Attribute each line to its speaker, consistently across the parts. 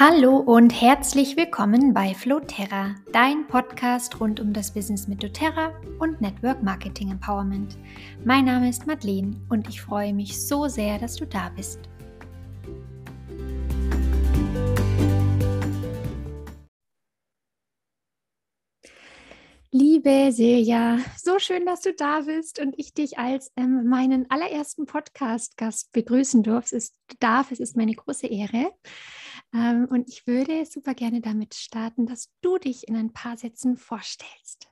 Speaker 1: Hallo und herzlich willkommen bei Floterra, dein Podcast rund um das Business mit doTERRA und Network Marketing Empowerment. Mein Name ist Madeleine und ich freue mich so sehr, dass du da bist. Liebe Silja, so schön, dass du da bist und ich dich als ähm, meinen allerersten Podcast-Gast begrüßen darf. Es ist, darf. Es ist meine große Ehre. Ähm, und ich würde super gerne damit starten, dass du dich in ein paar Sätzen vorstellst.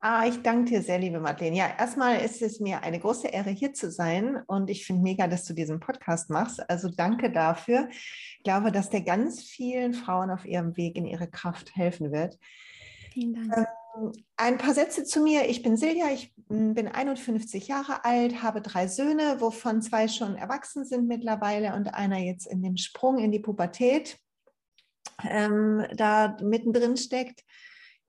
Speaker 2: Ah, ich danke dir sehr, liebe Madeleine. Ja, erstmal ist es mir eine große Ehre, hier zu sein. Und ich finde mega, dass du diesen Podcast machst. Also danke dafür. Ich glaube, dass der ganz vielen Frauen auf ihrem Weg in ihre Kraft helfen wird. Vielen Dank. Ähm, ein paar Sätze zu mir. Ich bin Silja, ich hm, bin 51 Jahre alt, habe drei Söhne, wovon zwei schon erwachsen sind mittlerweile und einer jetzt in dem Sprung in die Pubertät ähm, da mittendrin steckt.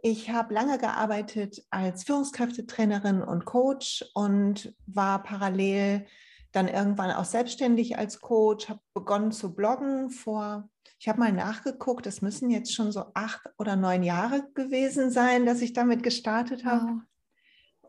Speaker 2: Ich habe lange gearbeitet als Führungskräftetrainerin und Coach und war parallel dann irgendwann auch selbstständig als Coach, habe begonnen zu bloggen vor ich habe mal nachgeguckt, es müssen jetzt schon so acht oder neun Jahre gewesen sein, dass ich damit gestartet habe. Wow.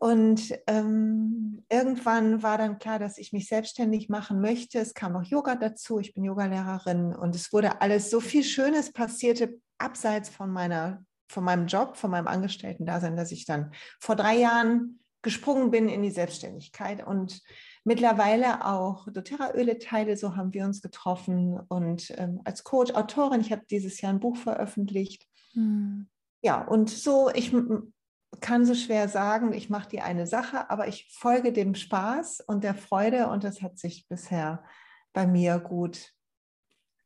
Speaker 2: Und ähm, irgendwann war dann klar, dass ich mich selbstständig machen möchte. Es kam auch Yoga dazu. Ich bin Yogalehrerin und es wurde alles so viel Schönes passierte abseits von meiner, von meinem Job, von meinem Angestellten-Dasein, dass ich dann vor drei Jahren gesprungen bin in die Selbstständigkeit und mittlerweile auch doTERRA-Öle teile. So haben wir uns getroffen und ähm, als Coach, Autorin, ich habe dieses Jahr ein Buch veröffentlicht. Hm. Ja, und so, ich kann so schwer sagen, ich mache die eine Sache, aber ich folge dem Spaß und der Freude und das hat sich bisher bei mir gut,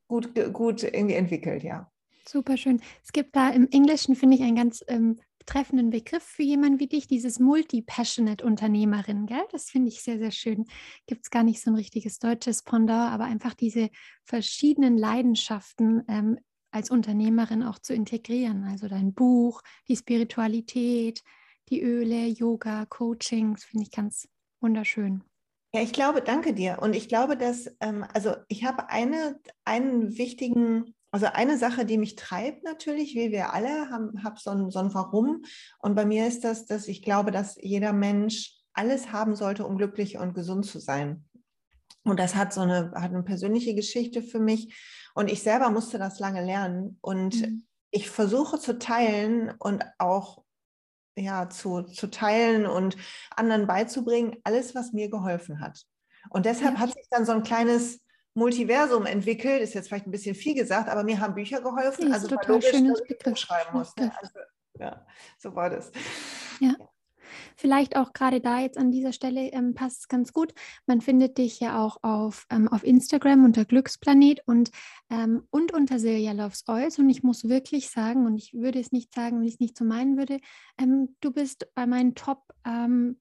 Speaker 2: gut, gut irgendwie entwickelt, ja.
Speaker 1: Super schön. Es gibt da im Englischen, finde ich, ein ganz ähm, treffenden Begriff für jemanden wie dich, dieses Multi-Passionate-Unternehmerin, gell? Das finde ich sehr, sehr schön. Gibt es gar nicht so ein richtiges deutsches Pendant, aber einfach diese verschiedenen Leidenschaften ähm, als Unternehmerin auch zu integrieren. Also dein Buch, die Spiritualität, die Öle, Yoga, Coachings, finde ich ganz wunderschön.
Speaker 2: Ja, ich glaube, danke dir. Und ich glaube, dass, ähm, also ich habe eine, einen wichtigen also eine Sache, die mich treibt natürlich, wie wir alle, haben hab so, so ein Warum. Und bei mir ist das, dass ich glaube, dass jeder Mensch alles haben sollte, um glücklich und gesund zu sein. Und das hat so eine, hat eine persönliche Geschichte für mich. Und ich selber musste das lange lernen. Und mhm. ich versuche zu teilen und auch ja, zu, zu teilen und anderen beizubringen, alles, was mir geholfen hat. Und deshalb ja. hat sich dann so ein kleines Multiversum entwickelt, ist jetzt vielleicht ein bisschen viel gesagt, aber mir haben Bücher geholfen.
Speaker 1: Das also total logisch, schönes Begriff.
Speaker 2: schreiben muss. Ne? Also, ja, so war das.
Speaker 1: Ja. Vielleicht auch gerade da jetzt an dieser Stelle ähm, passt es ganz gut. Man findet dich ja auch auf, ähm, auf Instagram unter Glücksplanet und, ähm, und unter Silja Loves Oils. Und ich muss wirklich sagen, und ich würde es nicht sagen, wenn ich es nicht so meinen würde, ähm, du bist bei meinen Top ähm,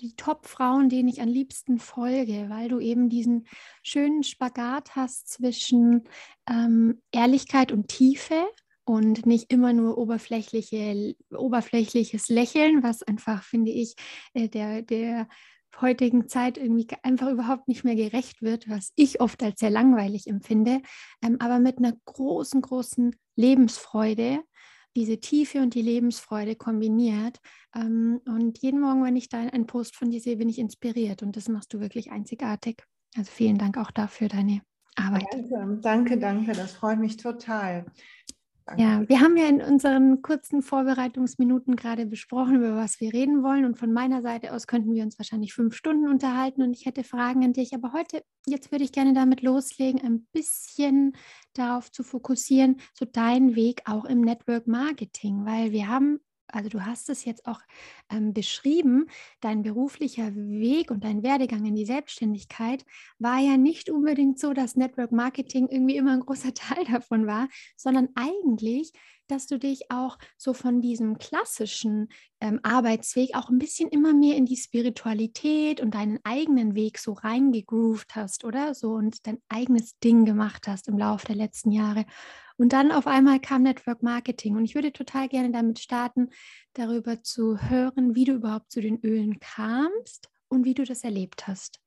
Speaker 1: die Top-Frauen, denen ich am liebsten folge, weil du eben diesen schönen Spagat hast zwischen ähm, Ehrlichkeit und Tiefe und nicht immer nur oberflächliche, oberflächliches Lächeln, was einfach, finde ich, äh, der, der heutigen Zeit irgendwie einfach überhaupt nicht mehr gerecht wird, was ich oft als sehr langweilig empfinde, ähm, aber mit einer großen, großen Lebensfreude diese Tiefe und die Lebensfreude kombiniert. Ähm, und jeden Morgen, wenn ich da einen Post von dir sehe, bin ich inspiriert und das machst du wirklich einzigartig. Also vielen Dank auch dafür deine Arbeit.
Speaker 2: Danke, danke, danke. Das freut mich total.
Speaker 1: Danke. Ja, wir haben ja in unseren kurzen Vorbereitungsminuten gerade besprochen, über was wir reden wollen. Und von meiner Seite aus könnten wir uns wahrscheinlich fünf Stunden unterhalten und ich hätte Fragen an dich. Aber heute, jetzt würde ich gerne damit loslegen, ein bisschen darauf zu fokussieren, so dein Weg auch im Network Marketing, weil wir haben also du hast es jetzt auch ähm, beschrieben, dein beruflicher Weg und dein Werdegang in die Selbstständigkeit war ja nicht unbedingt so, dass Network Marketing irgendwie immer ein großer Teil davon war, sondern eigentlich dass du dich auch so von diesem klassischen ähm, Arbeitsweg auch ein bisschen immer mehr in die Spiritualität und deinen eigenen Weg so reingegroovt hast, oder? So und dein eigenes Ding gemacht hast im Laufe der letzten Jahre. Und dann auf einmal kam Network Marketing. Und ich würde total gerne damit starten, darüber zu hören, wie du überhaupt zu den Ölen kamst und wie du das erlebt hast.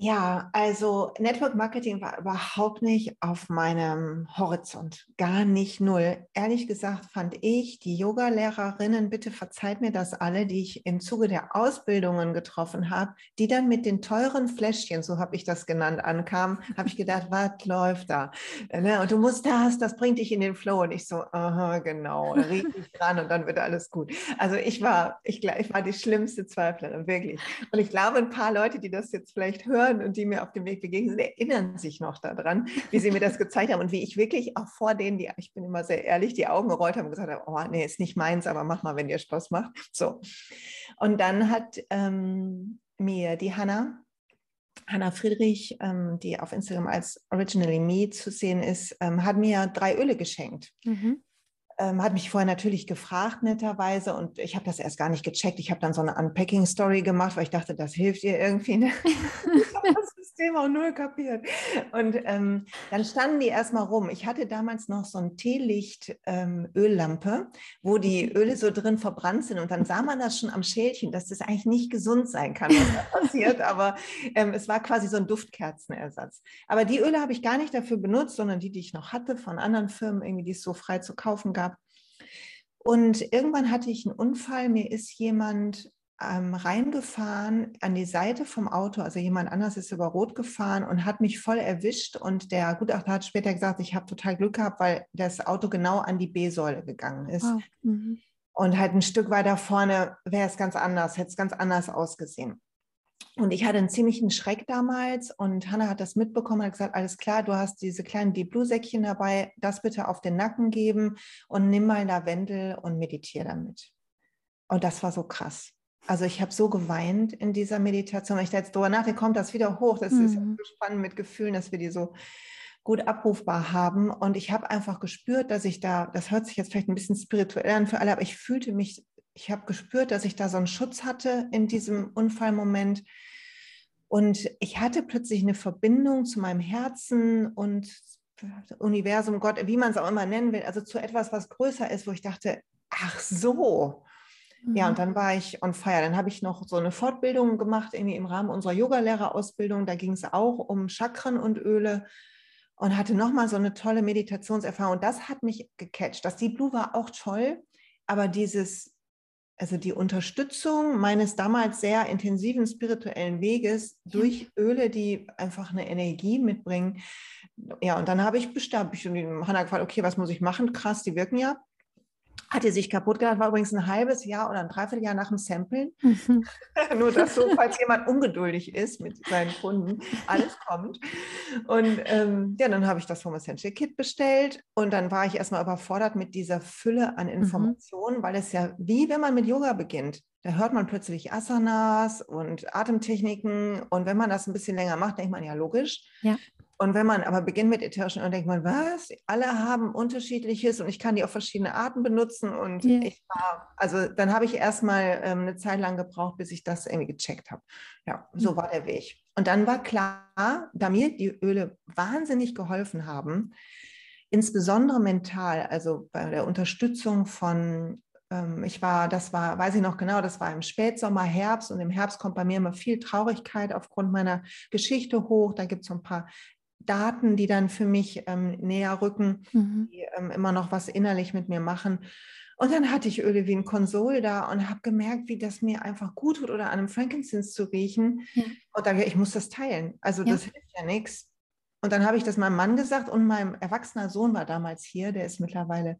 Speaker 2: Ja, also Network Marketing war überhaupt nicht auf meinem Horizont, gar nicht null. Ehrlich gesagt fand ich die Yoga-Lehrerinnen, bitte verzeiht mir das alle, die ich im Zuge der Ausbildungen getroffen habe, die dann mit den teuren Fläschchen, so habe ich das genannt, ankamen, habe ich gedacht, was läuft da? Ne, und du musst das, das bringt dich in den Flow. Und ich so, aha, genau, riech dich dran und dann wird alles gut. Also ich war, ich, ich war die schlimmste Zweiflerin, wirklich. Und ich glaube, ein paar Leute, die das jetzt vielleicht hören, hören und die mir auf dem Weg begegnen sind, erinnern sich noch daran, wie sie mir das gezeigt haben und wie ich wirklich auch vor denen, die, ich bin immer sehr ehrlich, die Augen gerollt habe und gesagt habe, oh nee, ist nicht meins, aber mach mal, wenn dir Spaß macht. So. Und dann hat ähm, mir die Hanna, Hanna Friedrich, ähm, die auf Instagram als Originally Me zu sehen ist, ähm, hat mir drei Öle geschenkt. Mhm ähm, hat mich vorher natürlich gefragt, netterweise, und ich habe das erst gar nicht gecheckt. Ich habe dann so eine Unpacking-Story gemacht, weil ich dachte, das hilft ihr irgendwie. Ne? ich habe das System auch null kapiert. Und ähm, dann standen die erstmal rum. Ich hatte damals noch so ein Teelicht-Öllampe, ähm, wo die mhm. Öle so drin verbrannt sind. Und dann sah man das schon am Schälchen, dass das eigentlich nicht gesund sein kann, was da passiert. Aber ähm, es war quasi so ein Duftkerzenersatz. Aber die Öle habe ich gar nicht dafür benutzt, sondern die, die ich noch hatte von anderen Firmen, irgendwie, die es so frei zu kaufen gab. Und irgendwann hatte ich einen Unfall. Mir ist jemand ähm, reingefahren an die Seite vom Auto, also jemand anders ist über Rot gefahren und hat mich voll erwischt. Und der Gutachter hat später gesagt, ich habe total Glück gehabt, weil das Auto genau an die B-Säule gegangen ist. Wow. Mhm. Und halt ein Stück weiter vorne wäre es ganz anders, hätte es ganz anders ausgesehen. Und ich hatte einen ziemlichen Schreck damals und Hanna hat das mitbekommen und hat gesagt, alles klar, du hast diese kleinen Deep Blue Säckchen dabei, das bitte auf den Nacken geben und nimm mal Lavendel und meditiere damit. Und das war so krass. Also ich habe so geweint in dieser Meditation. Ich da jetzt drüber nachdenke, kommt das wieder hoch. Das mhm. ist so spannend mit Gefühlen, dass wir die so gut abrufbar haben. Und ich habe einfach gespürt, dass ich da, das hört sich jetzt vielleicht ein bisschen spirituell an für alle, aber ich fühlte mich, ich habe gespürt, dass ich da so einen Schutz hatte in diesem Unfallmoment und ich hatte plötzlich eine Verbindung zu meinem Herzen und Universum, Gott, wie man es auch immer nennen will, also zu etwas, was größer ist, wo ich dachte, ach so. Mhm. Ja, und mhm. dann war ich on fire. Dann habe ich noch so eine Fortbildung gemacht, irgendwie im Rahmen unserer Yogalehrerausbildung. Da ging es auch um Chakren und Öle und hatte nochmal so eine tolle Meditationserfahrung. Und das hat mich gecatcht. Das Deep Blue war auch toll, aber dieses also die Unterstützung meines damals sehr intensiven spirituellen Weges durch Öle, die einfach eine Energie mitbringen. Ja, und dann habe ich bestimmt, ich Hanna gefragt, okay, was muss ich machen? Krass, die wirken ja hatte sich kaputt gemacht, war übrigens ein halbes Jahr oder ein Dreivierteljahr nach dem Samplen. Mhm. Nur, dass so, falls jemand ungeduldig ist mit seinen Kunden, alles kommt. Und ähm, ja, dann habe ich das Home Essential Kit bestellt und dann war ich erstmal überfordert mit dieser Fülle an mhm. Informationen, mhm. weil es ja wie wenn man mit Yoga beginnt. Da hört man plötzlich Asanas und Atemtechniken und wenn man das ein bisschen länger macht, denkt man ja logisch. Ja. Und wenn man aber beginnt mit ätherischen Ölen, denkt man, was? Alle haben unterschiedliches und ich kann die auf verschiedene Arten benutzen. Und yeah. ich war, also dann habe ich erstmal ähm, eine Zeit lang gebraucht, bis ich das irgendwie gecheckt habe. Ja, so mhm. war der Weg. Und dann war klar, da mir die Öle wahnsinnig geholfen haben, insbesondere mental, also bei der Unterstützung von ähm, ich war, das war, weiß ich noch genau, das war im Spätsommer, Herbst und im Herbst kommt bei mir immer viel Traurigkeit aufgrund meiner Geschichte hoch. Da gibt es so ein paar Daten, die dann für mich ähm, näher rücken, mhm. die ähm, immer noch was innerlich mit mir machen. Und dann hatte ich Öle wie ein Konsol da und habe gemerkt, wie das mir einfach gut tut, oder an einem Frankincense zu riechen. Ja. Und dann, ich muss das teilen. Also ja. das hilft ja nichts. Und dann habe ich das meinem Mann gesagt und mein erwachsener Sohn war damals hier, der ist mittlerweile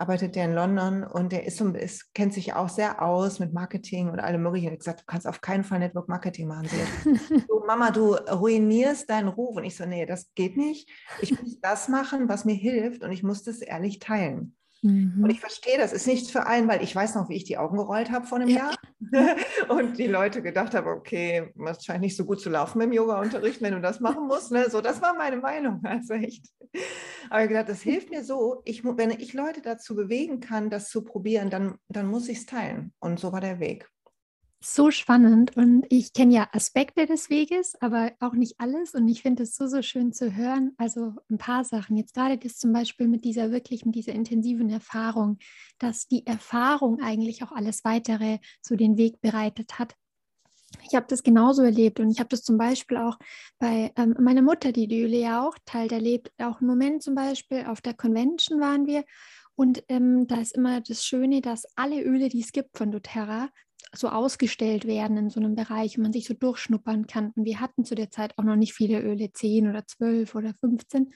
Speaker 2: arbeitet der in London und der ist, ist, kennt sich auch sehr aus mit Marketing und allem möglichen. Ich habe gesagt, du kannst auf keinen Fall Network Marketing machen. so, Mama, du ruinierst deinen Ruf. Und ich so, nee, das geht nicht. Ich muss das machen, was mir hilft und ich muss das ehrlich teilen. Mhm. Und ich verstehe, das ist nichts für einen, weil ich weiß noch, wie ich die Augen gerollt habe vor einem ja. Jahr und die Leute gedacht haben, okay, es scheint nicht so gut zu laufen im Yoga-Unterricht, wenn du das machen musst. Ne? So, das war meine Meinung, also echt. Aber ich gedacht, das hilft mir so, ich, wenn ich Leute dazu bewegen kann, das zu probieren, dann, dann muss ich es teilen. Und so war der Weg
Speaker 1: so spannend und ich kenne ja Aspekte des Weges, aber auch nicht alles und ich finde es so, so schön zu hören. Also ein paar Sachen, jetzt gerade das zum Beispiel mit dieser wirklich, mit dieser intensiven Erfahrung, dass die Erfahrung eigentlich auch alles weitere so den Weg bereitet hat. ich habe das genauso erlebt und ich habe das zum Beispiel auch bei ähm, meiner Mutter, die die Öle ja auch teilt, erlebt. Auch im Moment zum Beispiel auf der Convention waren wir und ähm, da ist immer das Schöne, dass alle Öle, die es gibt von doTERRA, so ausgestellt werden in so einem Bereich und man sich so durchschnuppern kann. Und wir hatten zu der Zeit auch noch nicht viele Öle, 10 oder 12 oder 15.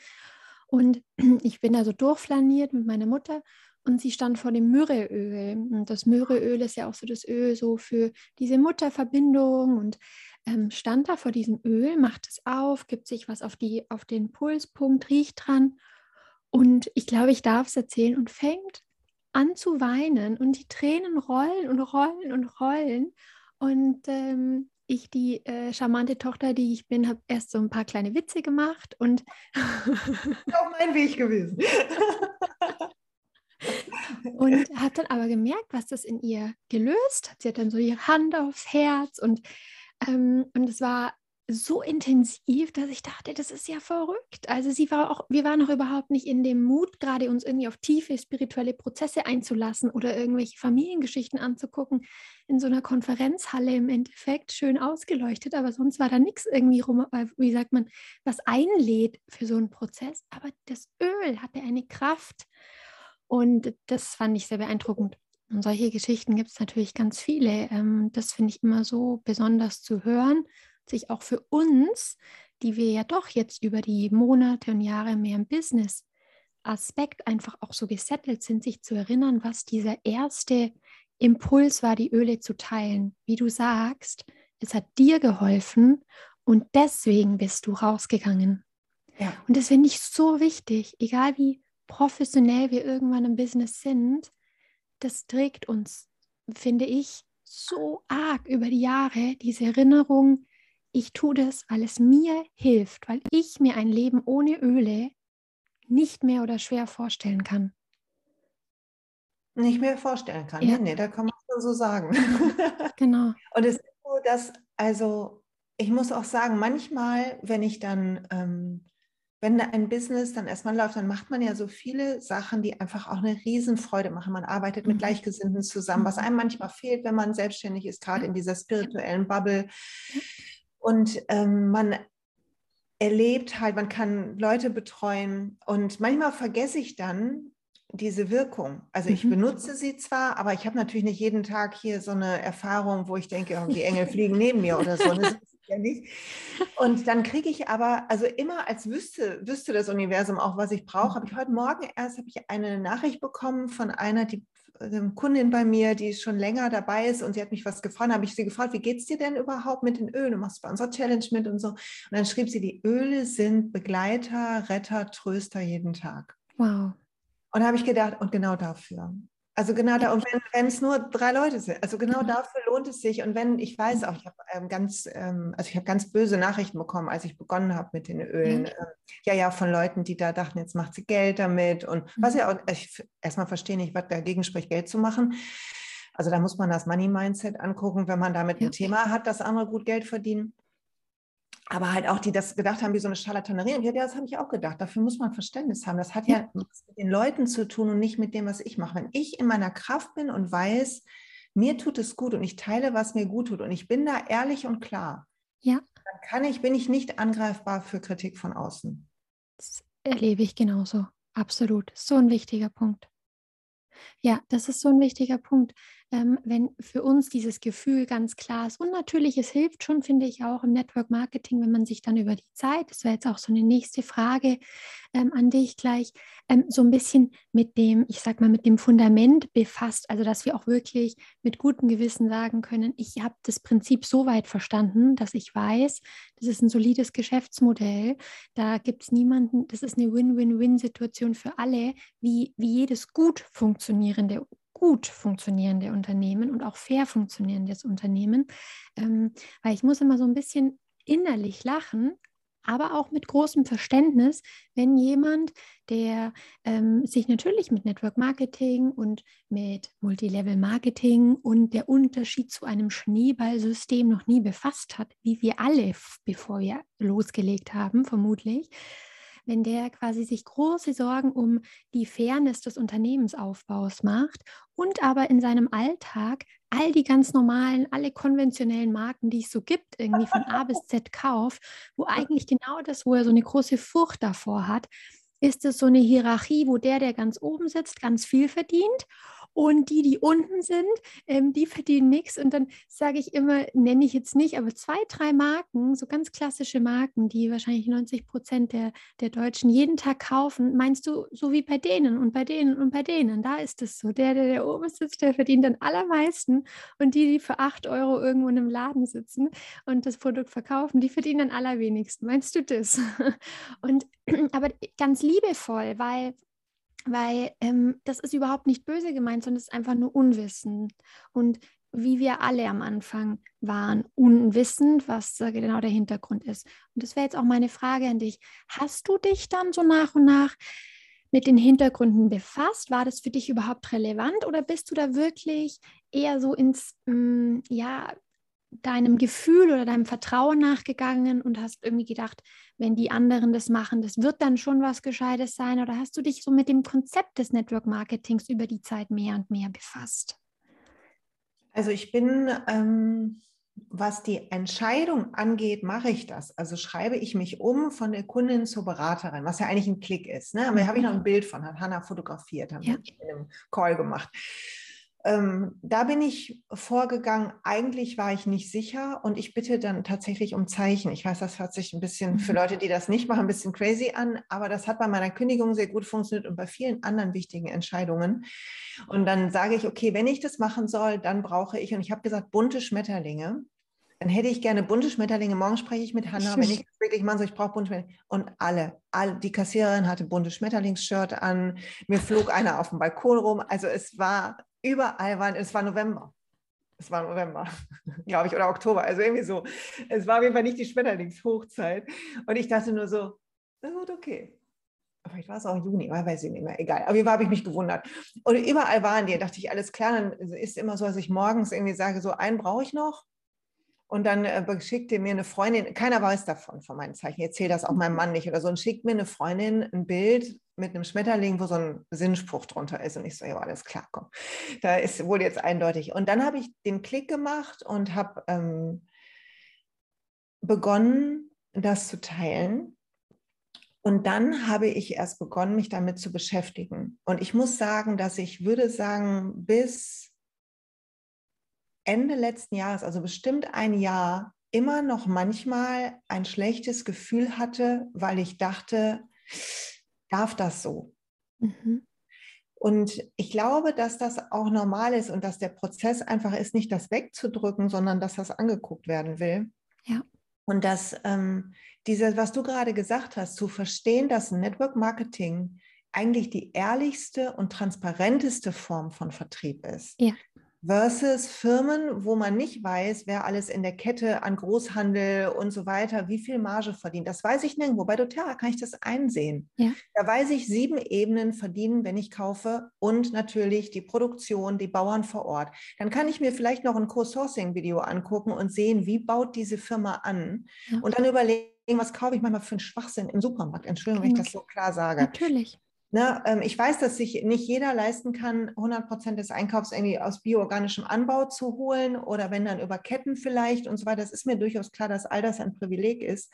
Speaker 1: Und ich bin da so durchflaniert mit meiner Mutter und sie stand vor dem Myrrheöl. Und das Myrrheöl ist ja auch so das Öl so für diese Mutterverbindung und ähm, stand da vor diesem Öl, macht es auf, gibt sich was auf, die, auf den Pulspunkt, riecht dran. Und ich glaube, ich darf es erzählen und fängt an zu weinen und die Tränen rollen und rollen und rollen. Und ähm, ich, die äh, charmante Tochter, die ich bin, habe erst so ein paar kleine Witze gemacht und
Speaker 2: auch mein Weg gewesen.
Speaker 1: und hat dann aber gemerkt, was das in ihr gelöst hat. Sie hat dann so ihre Hand aufs Herz und, ähm, und es war so intensiv, dass ich dachte, das ist ja verrückt. Also sie war auch, wir waren noch überhaupt nicht in dem Mut, gerade uns irgendwie auf tiefe spirituelle Prozesse einzulassen oder irgendwelche Familiengeschichten anzugucken in so einer Konferenzhalle im Endeffekt schön ausgeleuchtet, aber sonst war da nichts irgendwie rum, wie sagt man, was einlädt für so einen Prozess. Aber das Öl hatte eine Kraft und das fand ich sehr beeindruckend. Und solche Geschichten gibt es natürlich ganz viele. Ähm, das finde ich immer so besonders zu hören, sich auch für uns, die wir ja doch jetzt über die Monate und Jahre mehr im Business Aspekt einfach auch so gesettelt sind, sich zu erinnern, was dieser erste Impuls war, die Öle zu teilen. Wie du sagst, es hat dir geholfen und deswegen bist du rausgegangen. Ja. Und das finde ich so wichtig, egal wie professionell wir irgendwann im Business sind, das trägt uns, finde ich, so arg über die Jahre, diese Erinnerung, ich tue das, weil es mir hilft, weil ich mir ein Leben ohne Öle nicht mehr oder schwer vorstellen kann.
Speaker 2: Nicht mehr vorstellen kann, ja. nee, da kann man so sagen.
Speaker 1: genau.
Speaker 2: Und es ist so, dass, also ich muss auch sagen, manchmal, wenn ich dann ähm, wenn ein Business dann erstmal läuft, dann macht man ja so viele Sachen, die einfach auch eine Riesenfreude machen. Man arbeitet mit mhm. Gleichgesinnten zusammen, was mhm. einem manchmal fehlt, wenn man selbstständig ist, gerade in dieser spirituellen Bubble. Und ähm, man erlebt halt, man kann Leute betreuen und manchmal vergesse ich dann diese Wirkung. Also ich mhm. benutze sie zwar, aber ich habe natürlich nicht jeden Tag hier so eine Erfahrung, wo ich denke, oh, die Engel fliegen neben mir oder so. Das ja nicht. Und dann kriege ich aber, also immer als wüsste, wüsste das Universum auch, was ich brauche, habe ich heute Morgen erst habe ich eine Nachricht bekommen von einer, die eine Kundin bei mir, die schon länger dabei ist und sie hat mich was gefragt, habe ich sie gefragt, wie geht es dir denn überhaupt mit den Ölen? Du machst bei unserer Challenge mit und so. Und dann schrieb sie, die Öle sind Begleiter, Retter, Tröster jeden Tag.
Speaker 1: Wow.
Speaker 2: Und da habe ich gedacht, und genau dafür. Also genau da, und wenn, wenn, es nur drei Leute sind, also genau dafür lohnt es sich. Und wenn, ich weiß auch, ich habe ähm, ganz, ähm, also ich habe ganz böse Nachrichten bekommen, als ich begonnen habe mit den Ölen. Mhm. Ähm, ja, ja, von Leuten, die da dachten, jetzt macht sie Geld damit. Und mhm. was ja auch, ich erstmal verstehe nicht, was dagegen spricht, Geld zu machen. Also da muss man das Money-Mindset angucken, wenn man damit ja. ein Thema hat, dass andere gut Geld verdienen aber halt auch die das gedacht haben wie so eine Charlatanerie. Und ja, das habe ich auch gedacht. Dafür muss man Verständnis haben. Das hat ja, ja mit den Leuten zu tun und nicht mit dem, was ich mache. Wenn ich in meiner Kraft bin und weiß, mir tut es gut und ich teile, was mir gut tut und ich bin da ehrlich und klar,
Speaker 1: ja.
Speaker 2: dann kann ich, bin ich nicht angreifbar für Kritik von außen.
Speaker 1: Das erlebe ich genauso. Absolut. So ein wichtiger Punkt. Ja, das ist so ein wichtiger Punkt ähm, wenn für uns dieses Gefühl ganz klar ist. Und natürlich, es hilft schon, finde ich, auch im Network Marketing, wenn man sich dann über die Zeit, das wäre jetzt auch so eine nächste Frage ähm, an dich gleich, ähm, so ein bisschen mit dem, ich sag mal, mit dem Fundament befasst. Also, dass wir auch wirklich mit gutem Gewissen sagen können, ich habe das Prinzip so weit verstanden, dass ich weiß, das ist ein solides Geschäftsmodell. Da gibt es niemanden, das ist eine Win-Win-Win-Situation für alle, wie, wie jedes gut funktionierende gut funktionierende Unternehmen und auch fair funktionierendes Unternehmen, ähm, weil ich muss immer so ein bisschen innerlich lachen, aber auch mit großem Verständnis, wenn jemand, der ähm, sich natürlich mit Network Marketing und mit Multilevel Marketing und der Unterschied zu einem Schneeballsystem noch nie befasst hat, wie wir alle, bevor wir losgelegt haben, vermutlich, wenn der quasi sich große Sorgen um die Fairness des Unternehmensaufbaus macht und aber in seinem Alltag all die ganz normalen, alle konventionellen Marken, die es so gibt, irgendwie von A bis Z kauft, wo eigentlich genau das, wo er so eine große Furcht davor hat, ist es so eine Hierarchie, wo der, der ganz oben sitzt, ganz viel verdient und die, die unten sind, ähm, die verdienen nichts. Und dann sage ich immer, nenne ich jetzt nicht, aber zwei, drei Marken, so ganz klassische Marken, die wahrscheinlich 90 Prozent der, der Deutschen jeden Tag kaufen, meinst du, so wie bei denen und bei denen und bei denen, da ist es so. Der, der, der oben sitzt, der verdient dann allermeisten und die, die für acht Euro irgendwo in einem Laden sitzen und das Produkt verkaufen, die verdienen dann allerwenigsten. Meinst du das? Und aber ganz liebevoll, weil weil ähm, das ist überhaupt nicht böse gemeint, sondern es ist einfach nur Unwissen. Und wie wir alle am Anfang waren, unwissend, was genau der Hintergrund ist. Und das wäre jetzt auch meine Frage an dich. Hast du dich dann so nach und nach mit den Hintergründen befasst? War das für dich überhaupt relevant oder bist du da wirklich eher so ins, mh, mm, ja, deinem Gefühl oder deinem Vertrauen nachgegangen und hast irgendwie gedacht, wenn die anderen das machen, das wird dann schon was Gescheites sein? Oder hast du dich so mit dem Konzept des Network Marketings über die Zeit mehr und mehr befasst?
Speaker 2: Also ich bin, ähm, was die Entscheidung angeht, mache ich das. Also schreibe ich mich um von der Kundin zur Beraterin, was ja eigentlich ein Klick ist. Ne? Aber da habe ich noch ein Bild von, hat Hanna fotografiert, haben ja. wir in einem Call gemacht. Ähm, da bin ich vorgegangen. Eigentlich war ich nicht sicher und ich bitte dann tatsächlich um Zeichen. Ich weiß, das hört sich ein bisschen für mhm. Leute, die das nicht machen, ein bisschen crazy an, aber das hat bei meiner Kündigung sehr gut funktioniert und bei vielen anderen wichtigen Entscheidungen. Und dann sage ich, okay, wenn ich das machen soll, dann brauche ich, und ich habe gesagt, bunte Schmetterlinge. Dann hätte ich gerne bunte Schmetterlinge. Morgen spreche ich mit Hanna, wenn ich das wirklich machen soll, ich brauche bunte Schmetterlinge. Und alle, alle, die Kassiererin hatte bunte Schmetterlingsshirt an, mir flog einer auf dem Balkon rum. Also es war überall waren, es war November. Es war November, glaube ich, oder Oktober, also irgendwie so. Es war auf jeden Fall nicht die Schmetterlingshochzeit. Und ich dachte nur so, das wird okay. Vielleicht war es auch Juni, weiß ich nicht mehr, egal. Auf jeden Fall habe ich mich gewundert. Und überall waren die, dachte ich, alles klar, dann ist immer so, dass ich morgens irgendwie sage, so einen brauche ich noch. Und dann äh, schickte mir eine Freundin, keiner weiß davon, von meinen Zeichen, ich erzähle das auch meinem Mann nicht oder so, und schickt mir eine Freundin ein Bild mit einem Schmetterling, wo so ein Sinnspruch drunter ist. Und ich so, ja, alles klar, komm. Da ist wohl jetzt eindeutig. Und dann habe ich den Klick gemacht und habe ähm, begonnen, das zu teilen. Und dann habe ich erst begonnen, mich damit zu beschäftigen. Und ich muss sagen, dass ich würde sagen, bis Ende letzten Jahres, also bestimmt ein Jahr, immer noch manchmal ein schlechtes Gefühl hatte, weil ich dachte, darf das so? Mhm. Und ich glaube, dass das auch normal ist und dass der Prozess einfach ist, nicht das wegzudrücken, sondern dass das angeguckt werden will.
Speaker 1: Ja.
Speaker 2: Und dass ähm, diese, was du gerade gesagt hast, zu verstehen, dass Network Marketing eigentlich die ehrlichste und transparenteste Form von Vertrieb ist.
Speaker 1: Ja
Speaker 2: versus Firmen, wo man nicht weiß, wer alles in der Kette an Großhandel und so weiter, wie viel Marge verdient. Das weiß ich nirgendwo. Bei doTERRA kann ich das einsehen. Ja. Da weiß ich, sieben Ebenen verdienen, wenn ich kaufe und natürlich die Produktion, die Bauern vor Ort. Dann kann ich mir vielleicht noch ein Co-Sourcing-Video angucken und sehen, wie baut diese Firma an ja. und dann überlegen, was kaufe ich manchmal für einen Schwachsinn im Supermarkt. Entschuldigung, wenn ich das so klar sage.
Speaker 1: Natürlich.
Speaker 2: Ne, ähm, ich weiß, dass sich nicht jeder leisten kann, 100 Prozent des Einkaufs irgendwie aus bioorganischem Anbau zu holen oder wenn dann über Ketten vielleicht und so weiter. Das ist mir durchaus klar, dass all das ein Privileg ist.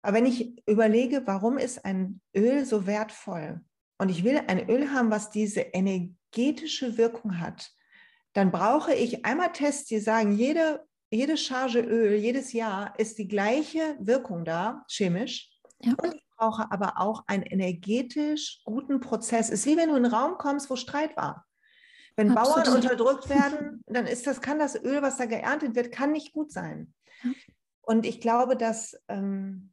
Speaker 2: Aber wenn ich überlege, warum ist ein Öl so wertvoll und ich will ein Öl haben, was diese energetische Wirkung hat, dann brauche ich einmal Tests, die sagen, jede, jede Charge Öl jedes Jahr ist die gleiche Wirkung da, chemisch. Ja. Und brauche aber auch einen energetisch guten Prozess. Es ist wie wenn du in einen Raum kommst, wo Streit war. Wenn Absolut. Bauern unterdrückt werden, dann ist das, kann das Öl, was da geerntet wird, kann nicht gut sein. Und ich glaube, dass ähm,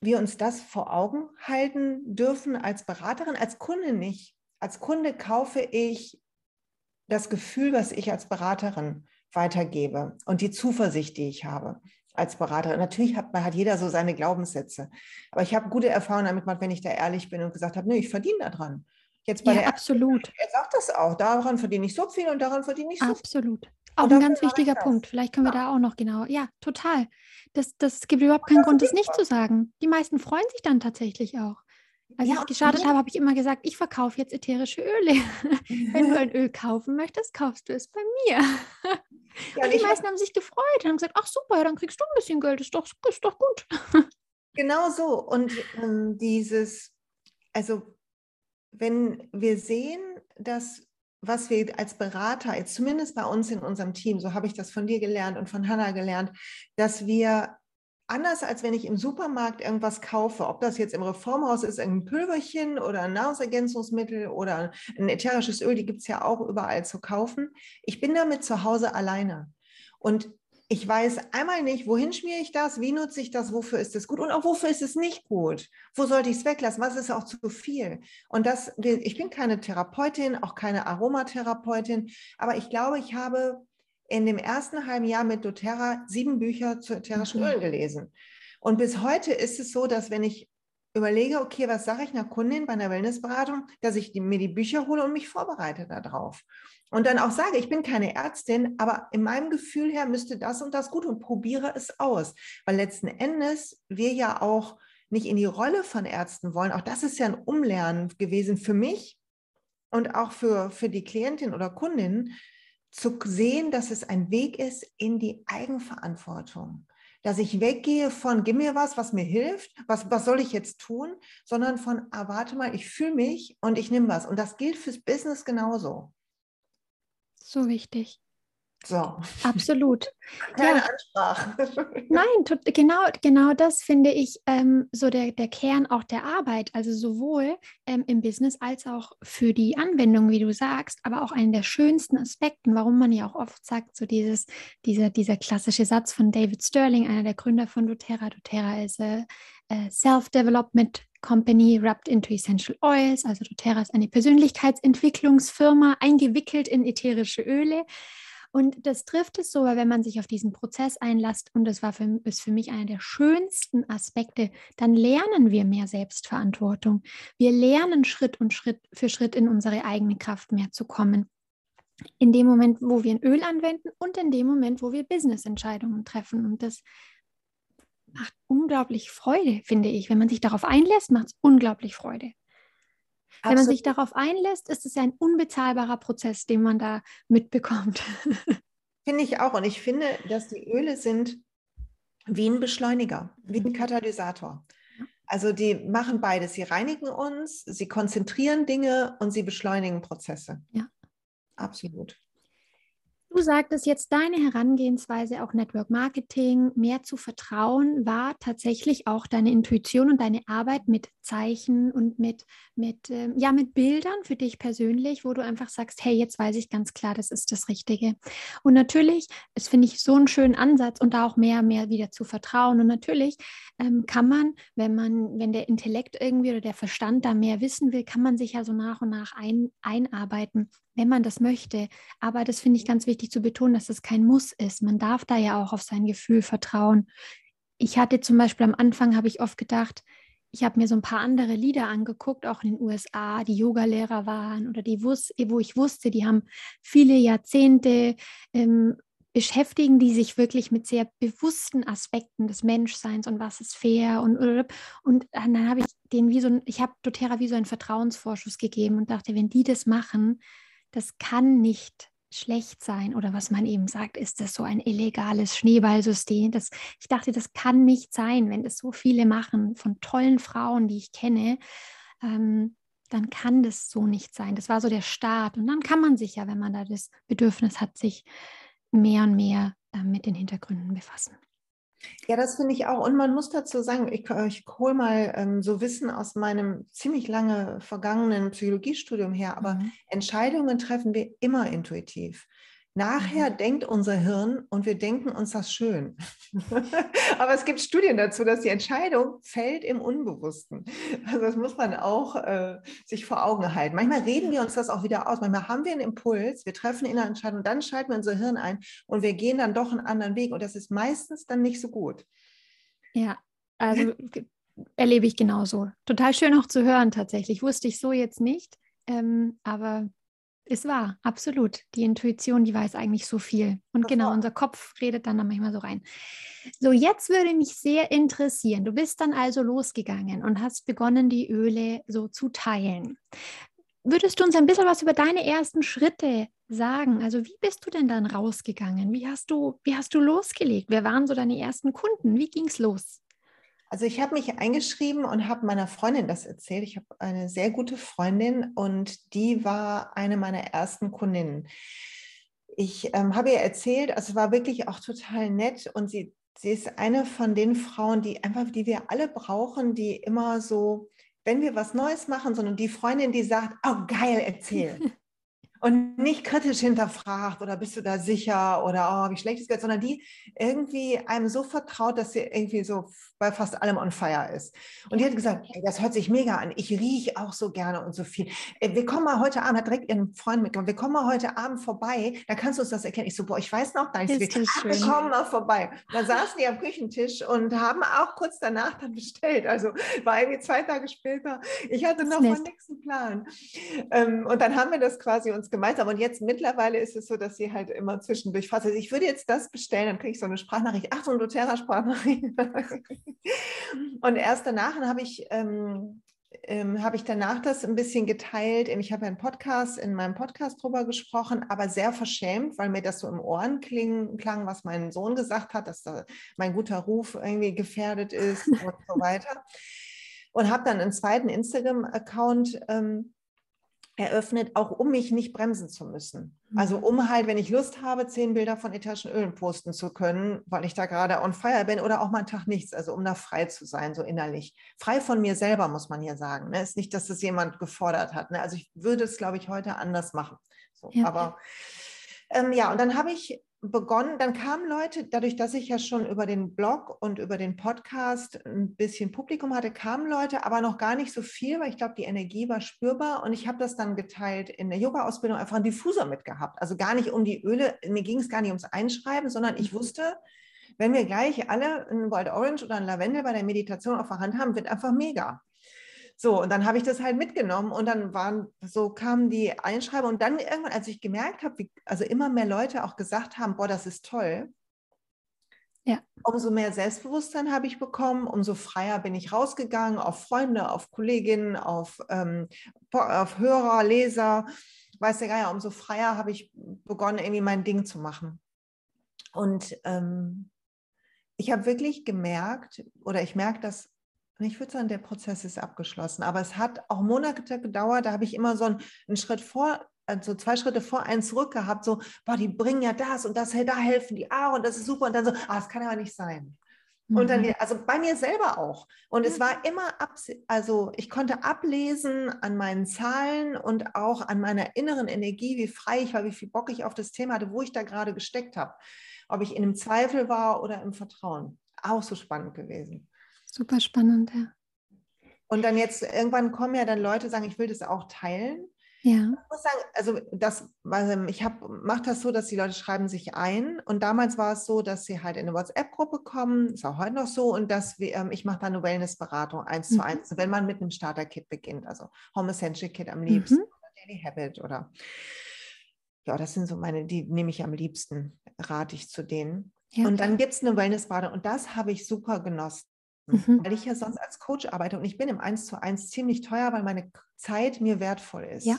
Speaker 2: wir uns das vor Augen halten dürfen als Beraterin, als Kunde nicht. Als Kunde kaufe ich das Gefühl, was ich als Beraterin weitergebe und die Zuversicht, die ich habe als Beraterin. Natürlich hat, hat jeder so seine Glaubenssätze. Aber ich habe gute Erfahrungen damit gemacht, wenn ich da ehrlich bin und gesagt habe, nee, ich verdiene daran.
Speaker 1: Jetzt bei ja, der absolut.
Speaker 2: Er sagt das auch, daran verdiene ich so viel und daran verdiene ich so
Speaker 1: absolut.
Speaker 2: viel.
Speaker 1: Auch ein ganz wichtiger Punkt. Vielleicht können wir ja. da auch noch genau. Ja, total. Das, das gibt überhaupt keinen Grund, das nicht zu sagen. Die meisten freuen sich dann tatsächlich auch. Als ja, ich gestartet habe, habe ich immer gesagt, ich verkaufe jetzt ätherische Öle. Wenn du ein Öl kaufen möchtest, kaufst du es bei mir. Ja, und die meisten haben sich gefreut und haben gesagt, ach super, dann kriegst du ein bisschen Geld, ist doch, ist doch gut.
Speaker 2: Genau so. Und ähm, dieses, also wenn wir sehen, dass was wir als Berater, jetzt zumindest bei uns in unserem Team, so habe ich das von dir gelernt und von Hannah gelernt, dass wir anders als wenn ich im Supermarkt irgendwas kaufe, ob das jetzt im Reformhaus ist, ein Pülverchen oder ein Nahrungsergänzungsmittel oder ein ätherisches Öl, die gibt es ja auch überall zu kaufen. Ich bin damit zu Hause alleine. Und ich weiß einmal nicht, wohin schmiere ich das, wie nutze ich das, wofür ist es gut und auch wofür ist es nicht gut. Wo sollte ich es weglassen? Was ist auch zu viel? Und das, ich bin keine Therapeutin, auch keine Aromatherapeutin, aber ich glaube, ich habe in dem ersten halben Jahr mit doTERRA sieben Bücher zu ätherischen mhm. Ölen gelesen. Und bis heute ist es so, dass wenn ich überlege, okay, was sage ich einer Kundin bei einer Wellnessberatung, dass ich die, mir die Bücher hole und mich vorbereite darauf. Und dann auch sage, ich bin keine Ärztin, aber in meinem Gefühl her müsste das und das gut und probiere es aus. Weil letzten Endes wir ja auch nicht in die Rolle von Ärzten wollen. Auch das ist ja ein Umlernen gewesen für mich und auch für, für die Klientin oder Kundin, zu sehen, dass es ein Weg ist in die Eigenverantwortung. Dass ich weggehe von, gib mir was, was mir hilft, was, was soll ich jetzt tun, sondern von, ah, mal, ich fühle mich und ich nehme was. Und das gilt fürs Business genauso.
Speaker 1: So wichtig.
Speaker 2: So.
Speaker 1: Absolut.
Speaker 2: Keine ja. Ansprache.
Speaker 1: Nein, tut, genau, genau das finde ich ähm, so der, der Kern auch der Arbeit. Also sowohl ähm, im Business als auch für die Anwendung, wie du sagst, aber auch einen der schönsten Aspekten, warum man ja auch oft sagt, so dieses, dieser, dieser klassische Satz von David Sterling, einer der Gründer von doTERRA. doTERRA ist äh, Self-Development Company wrapped into essential oils. Also doTERRA ist eine Persönlichkeitsentwicklungsfirma, eingewickelt in ätherische Öle. Und das trifft es so, weil wenn man sich auf diesen Prozess einlässt, und das war für, ist für mich einer der schönsten Aspekte, dann lernen wir mehr Selbstverantwortung. Wir lernen Schritt und Schritt für Schritt in unsere eigene Kraft mehr zu kommen. In dem Moment, wo wir ein Öl anwenden und in dem Moment, wo wir Business-Entscheidungen treffen. Und das macht unglaublich Freude, finde ich. Wenn man sich darauf einlässt, macht es unglaublich Freude. Wenn man sich darauf einlässt, ist es ein unbezahlbarer Prozess, den man da mitbekommt.
Speaker 2: Finde ich auch. Und ich finde, dass die Öle sind wie ein Beschleuniger, wie ein mhm. Katalysator. Also die machen beides. Sie reinigen uns, sie konzentrieren Dinge und sie beschleunigen Prozesse.
Speaker 1: Ja.
Speaker 2: Absolut.
Speaker 1: Sagtest jetzt, deine Herangehensweise, auch Network Marketing, mehr zu vertrauen, war tatsächlich auch deine Intuition und deine Arbeit mit Zeichen und mit, mit, äh, ja, mit Bildern für dich persönlich, wo du einfach sagst, hey, jetzt weiß ich ganz klar, das ist das Richtige. Und natürlich, das finde ich so einen schönen Ansatz und da auch mehr, mehr wieder zu vertrauen. Und natürlich ähm, kann man, wenn man, wenn der Intellekt irgendwie oder der Verstand da mehr wissen will, kann man sich ja so nach und nach ein, einarbeiten wenn man das möchte. Aber das finde ich ganz wichtig zu betonen, dass das kein Muss ist. Man darf da ja auch auf sein Gefühl vertrauen. Ich hatte zum Beispiel am Anfang, habe ich oft gedacht, ich habe mir so ein paar andere Lieder angeguckt, auch in den USA, die Yogalehrer waren oder die, wo ich wusste, die haben viele Jahrzehnte ähm, beschäftigen die sich wirklich mit sehr bewussten Aspekten des Menschseins und was ist fair und und dann habe ich den wie so ich habe doTERRA wie so einen Vertrauensvorschuss gegeben und dachte, wenn die das machen, das kann nicht schlecht sein oder was man eben sagt, ist das so ein illegales Schneeballsystem. Das, ich dachte, das kann nicht sein, wenn das so viele machen von tollen Frauen, die ich kenne. Ähm, dann kann das so nicht sein. Das war so der Start. Und dann kann man sich ja, wenn man da das Bedürfnis hat, sich mehr und mehr äh, mit den Hintergründen befassen.
Speaker 2: Ja, das finde ich auch. Und man muss dazu sagen, ich, ich hole mal ähm, so Wissen aus meinem ziemlich lange vergangenen Psychologiestudium her, aber mhm. Entscheidungen treffen wir immer intuitiv. Nachher mhm. denkt unser Hirn und wir denken uns das schön. Aber es gibt Studien dazu, dass die Entscheidung fällt im Unbewussten. Also das muss man auch äh, sich vor Augen halten. Manchmal reden wir uns das auch wieder aus. Manchmal haben wir einen Impuls, wir treffen eine Entscheidung, dann schalten wir unser Hirn ein und wir gehen dann doch einen anderen Weg. Und das ist meistens dann nicht so gut.
Speaker 1: Ja, also erlebe ich genauso. Total schön auch zu hören tatsächlich. Wusste ich so jetzt nicht. Ähm, aber ist wahr, absolut. Die Intuition, die weiß eigentlich so viel. Und genau, unser Kopf redet dann da manchmal so rein. So, jetzt würde mich sehr interessieren. Du bist dann also losgegangen und hast begonnen, die Öle so zu teilen. Würdest du uns ein bisschen was über deine ersten Schritte sagen? Also, wie bist du denn dann rausgegangen? Wie hast du, wie hast du losgelegt? Wer waren so deine ersten Kunden? Wie ging es los?
Speaker 2: Also ich habe mich eingeschrieben und habe meiner Freundin das erzählt. Ich habe eine sehr gute Freundin und die war eine meiner ersten Kundinnen. Ich ähm, habe ihr erzählt, also es war wirklich auch total nett und sie, sie ist eine von den Frauen, die einfach, die wir alle brauchen, die immer so, wenn wir was Neues machen, sondern die Freundin, die sagt, oh geil, erzähl. und nicht kritisch hinterfragt oder bist du da sicher oder oh, wie schlecht ist Geld, sondern die irgendwie einem so vertraut, dass sie irgendwie so bei fast allem on fire ist. Und die hat gesagt, ey, das hört sich mega an, ich rieche auch so gerne und so viel. Wir kommen mal heute Abend, hat direkt ihren Freund mitgenommen, wir kommen mal heute Abend vorbei, da kannst du uns das erkennen. Ich so, boah, ich weiß noch gar nicht, wie. Ach, wir kommen mal vorbei. Da saßen die am Küchentisch und haben auch kurz danach dann bestellt. Also war irgendwie zwei Tage später. Ich hatte noch mal nächsten Plan. Ähm, und dann haben wir das quasi uns gemeinsam. Und jetzt mittlerweile ist es so, dass sie halt immer zwischendurch fasst. Also ich würde jetzt das bestellen, dann kriege ich so eine Sprachnachricht. Achtung, doTERRA-Sprachnachricht. und erst danach habe ich, ähm, ähm, habe ich danach das ein bisschen geteilt. Ich habe einen Podcast, in meinem Podcast drüber gesprochen, aber sehr verschämt, weil mir das so im Ohren kling, klang, was mein Sohn gesagt hat, dass da mein guter Ruf irgendwie gefährdet ist und so weiter. Und habe dann einen zweiten Instagram-Account ähm, eröffnet, auch um mich nicht bremsen zu müssen. Also mhm. um halt, wenn ich Lust habe, zehn Bilder von ätherischen Ölen posten zu können, weil ich da gerade on fire bin oder auch mal einen Tag nichts, also um da frei zu sein, so innerlich. Frei von mir selber, muss man hier sagen. Ne? Ist nicht, dass das jemand gefordert hat. Ne? Also ich würde es, glaube ich, heute anders machen. So, ja. Aber ähm, ja, und dann habe ich begonnen, dann kamen Leute, dadurch, dass ich ja schon über den Blog und über den Podcast ein bisschen Publikum hatte, kamen Leute, aber noch gar nicht so viel, weil ich glaube, die Energie war spürbar und ich habe das dann geteilt in der Yoga-Ausbildung einfach einen Diffuser mitgehabt. Also gar nicht um die Öle, mir ging es gar nicht ums Einschreiben, sondern ich mhm. wusste, wenn wir gleich alle ein Wild Orange oder ein Lavendel bei der Meditation auf der Hand haben, wird einfach mega. So, und dann habe ich das halt mitgenommen und dann waren, so kamen die Einschreiber und dann irgendwann, als ich gemerkt habe, wie, also immer mehr Leute auch gesagt haben, boah, das ist toll, ja. Umso mehr Selbstbewusstsein habe ich bekommen, umso freier bin ich rausgegangen auf Freunde, auf Kolleginnen, auf, ähm, auf Hörer, Leser, weiß der Geier, umso freier habe ich begonnen, irgendwie mein Ding zu machen. Und ähm, ich habe wirklich gemerkt, oder ich merke das ich würde sagen, der Prozess ist abgeschlossen. Aber es hat auch Monate gedauert. Da habe ich immer so einen, einen Schritt vor, also zwei Schritte vor, einen zurück gehabt. So, boah, die bringen ja das und das, da helfen die, ah, und das ist super. Und dann so, ah, das kann aber nicht sein. Mhm. Und dann mhm. also bei mir selber auch. Und es war immer, ab, also ich konnte ablesen an meinen Zahlen und auch an meiner inneren Energie, wie frei ich war, wie viel Bock ich auf das Thema hatte, wo ich da gerade gesteckt habe. Ob ich in einem Zweifel war oder im Vertrauen. Auch so spannend gewesen.
Speaker 1: Super spannend, ja.
Speaker 2: Und dann jetzt irgendwann kommen ja dann Leute, sagen, ich will das auch teilen.
Speaker 1: Ja.
Speaker 2: Ich muss sagen, also das, ich mache das so, dass die Leute schreiben sich ein. Und damals war es so, dass sie halt in eine WhatsApp-Gruppe kommen, ist auch heute noch so, und dass wir, ähm, ich mache da eine Wellness-Beratung eins mhm. zu eins, wenn man mit einem Starter-Kit beginnt, also Home Essential Kit am liebsten mhm. oder Daily Habit oder ja, das sind so meine, die nehme ich am liebsten, rate ich zu denen. Ja. Und dann gibt es eine Wellness-Beratung und das habe ich super genossen. Mhm. Weil ich ja sonst als Coach arbeite und ich bin im Eins zu eins ziemlich teuer, weil meine Zeit mir wertvoll ist.
Speaker 1: Ja.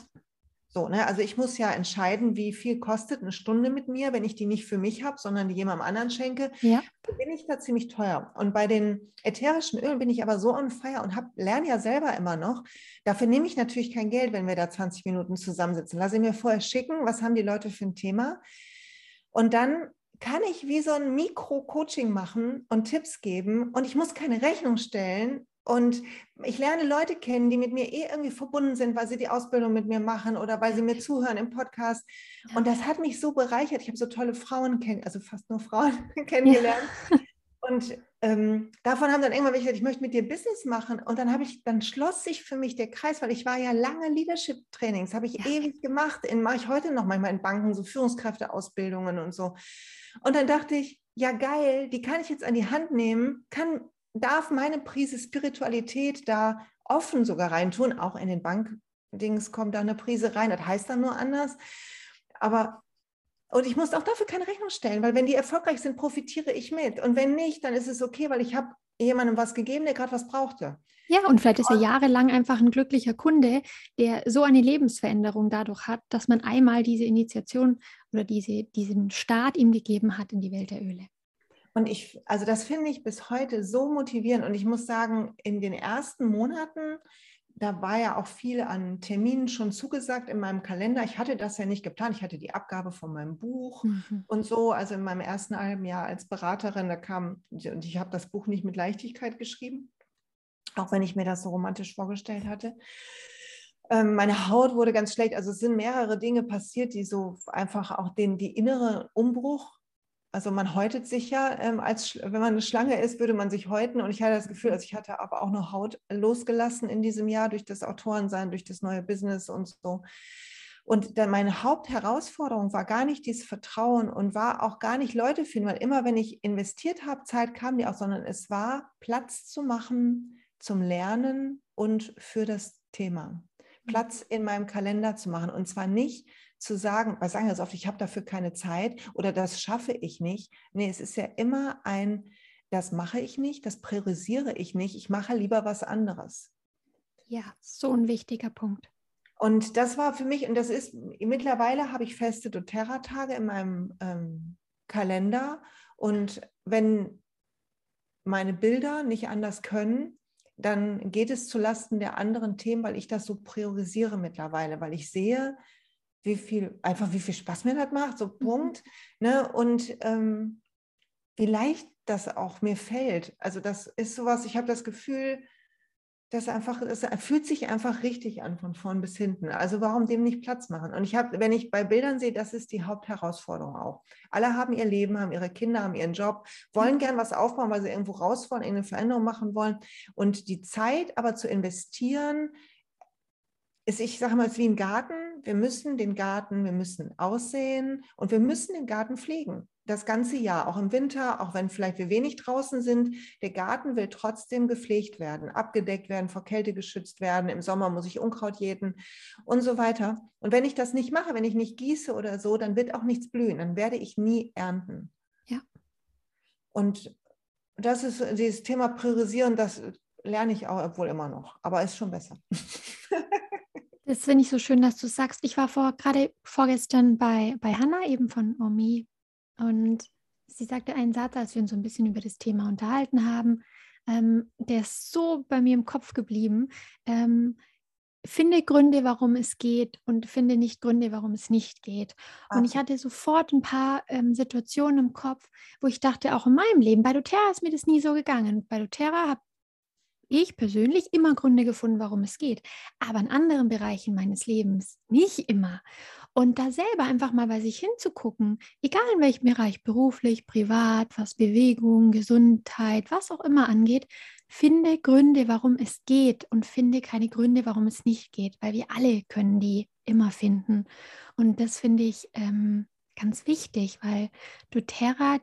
Speaker 2: So, ne? Also ich muss ja entscheiden, wie viel kostet eine Stunde mit mir, wenn ich die nicht für mich habe, sondern die jemandem anderen schenke.
Speaker 1: Ja.
Speaker 2: Bin ich da ziemlich teuer. Und bei den ätherischen Ölen bin ich aber so on fire und hab, lerne ja selber immer noch. Dafür nehme ich natürlich kein Geld, wenn wir da 20 Minuten zusammensitzen. Lasse mir vorher schicken, was haben die Leute für ein Thema. Und dann kann ich wie so ein Mikro-Coaching machen und Tipps geben und ich muss keine Rechnung stellen. Und ich lerne Leute kennen, die mit mir eh irgendwie verbunden sind, weil sie die Ausbildung mit mir machen oder weil sie mir zuhören im Podcast. Und das hat mich so bereichert. Ich habe so tolle Frauen kennen, also fast nur Frauen kennengelernt. Ja. Und ähm, davon haben dann irgendwann welche gesagt, ich möchte mit dir Business machen. Und dann habe ich, dann schloss sich für mich der Kreis, weil ich war ja lange Leadership-Trainings, habe ich ja. ewig gemacht, mache ich heute noch manchmal in Banken, so Führungskräfteausbildungen und so. Und dann dachte ich, ja geil, die kann ich jetzt an die Hand nehmen, kann, darf meine Prise Spiritualität da offen sogar reintun, auch in den Bank, Dings kommt da eine Prise rein. Das heißt dann nur anders. Aber und ich muss auch dafür keine Rechnung stellen, weil wenn die erfolgreich sind, profitiere ich mit. Und wenn nicht, dann ist es okay, weil ich habe jemandem was gegeben, der gerade was brauchte.
Speaker 1: Ja, und vielleicht ist er jahrelang einfach ein glücklicher Kunde, der so eine Lebensveränderung dadurch hat, dass man einmal diese Initiation oder diese, diesen Start ihm gegeben hat in die Welt der Öle.
Speaker 2: Und ich, also das finde ich bis heute so motivierend. Und ich muss sagen, in den ersten Monaten, da war ja auch viel an Terminen schon zugesagt in meinem Kalender. Ich hatte das ja nicht geplant. Ich hatte die Abgabe von meinem Buch mhm. und so. Also in meinem ersten halben Jahr als Beraterin, da kam, und ich habe das Buch nicht mit Leichtigkeit geschrieben auch wenn ich mir das so romantisch vorgestellt hatte. Ähm, meine Haut wurde ganz schlecht. Also es sind mehrere Dinge passiert, die so einfach auch den die innere Umbruch. Also man häutet sich ja, ähm, als wenn man eine Schlange ist, würde man sich häuten. Und ich hatte das Gefühl, also ich hatte aber auch noch Haut losgelassen in diesem Jahr durch das Autorensein, durch das neue Business und so. Und dann meine Hauptherausforderung war gar nicht dieses Vertrauen und war auch gar nicht Leute finden, weil immer wenn ich investiert habe, Zeit kam die auch, sondern es war Platz zu machen zum Lernen und für das Thema. Mhm. Platz in meinem Kalender zu machen und zwar nicht zu sagen, weil sagen wir so oft, ich habe dafür keine Zeit oder das schaffe ich nicht. Nee, es ist ja immer ein, das mache ich nicht, das priorisiere ich nicht, ich mache lieber was anderes.
Speaker 1: Ja, so ein wichtiger Punkt.
Speaker 2: Und das war für mich, und das ist, mittlerweile habe ich feste doTERRA-Tage in meinem ähm, Kalender. Und wenn meine Bilder nicht anders können, dann geht es zulasten der anderen Themen, weil ich das so priorisiere mittlerweile, weil ich sehe, wie viel, einfach wie viel Spaß mir das macht, so mhm. Punkt. Ne? Und ähm, wie leicht das auch mir fällt. Also das ist sowas, ich habe das Gefühl, das einfach, es fühlt sich einfach richtig an von vorn bis hinten. Also warum dem nicht Platz machen? Und ich habe, wenn ich bei Bildern sehe, das ist die Hauptherausforderung auch. Alle haben ihr Leben, haben ihre Kinder, haben ihren Job, wollen mhm. gern was aufbauen, weil sie irgendwo raus wollen, eine Veränderung machen wollen. Und die Zeit aber zu investieren, ist, ich sage mal, es ist wie ein Garten. Wir müssen den Garten, wir müssen aussehen und wir müssen den Garten pflegen das ganze Jahr, auch im Winter, auch wenn vielleicht wir wenig draußen sind, der Garten will trotzdem gepflegt werden, abgedeckt werden, vor Kälte geschützt werden. Im Sommer muss ich Unkraut jäten und so weiter. Und wenn ich das nicht mache, wenn ich nicht gieße oder so, dann wird auch nichts blühen, dann werde ich nie ernten.
Speaker 1: Ja.
Speaker 2: Und das ist dieses Thema Priorisieren, das lerne ich auch wohl immer noch, aber ist schon besser.
Speaker 1: Das finde ich so schön, dass du sagst. Ich war vor, gerade vorgestern bei, bei Hanna, eben von Omi und sie sagte einen Satz, als wir uns so ein bisschen über das Thema unterhalten haben, ähm, der ist so bei mir im Kopf geblieben. Ähm, finde Gründe, warum es geht und finde nicht Gründe, warum es nicht geht. Und ich hatte sofort ein paar ähm, Situationen im Kopf, wo ich dachte, auch in meinem Leben, bei doTERRA ist mir das nie so gegangen. Bei doTERRA habe ich persönlich immer Gründe gefunden, warum es geht, aber in anderen Bereichen meines Lebens nicht immer. Und da selber einfach mal bei sich hinzugucken, egal in welchem Bereich, beruflich, privat, was Bewegung, Gesundheit, was auch immer angeht, finde Gründe, warum es geht und finde keine Gründe, warum es nicht geht, weil wir alle können die immer finden. Und das finde ich ähm, ganz wichtig, weil doTERRA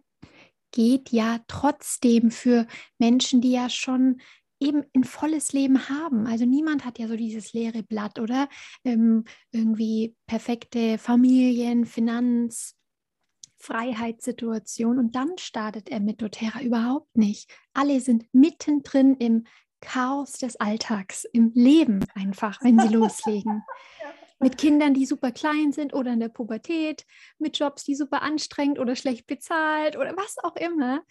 Speaker 1: geht ja trotzdem für Menschen, die ja schon eben ein volles Leben haben. Also niemand hat ja so dieses leere Blatt oder ähm, irgendwie perfekte Familien, Finanz, Freiheitssituation und dann startet er mit doTERRA überhaupt nicht. Alle sind mittendrin im Chaos des Alltags, im Leben einfach, wenn sie loslegen mit Kindern, die super klein sind oder in der Pubertät, mit Jobs, die super anstrengend oder schlecht bezahlt oder was auch immer,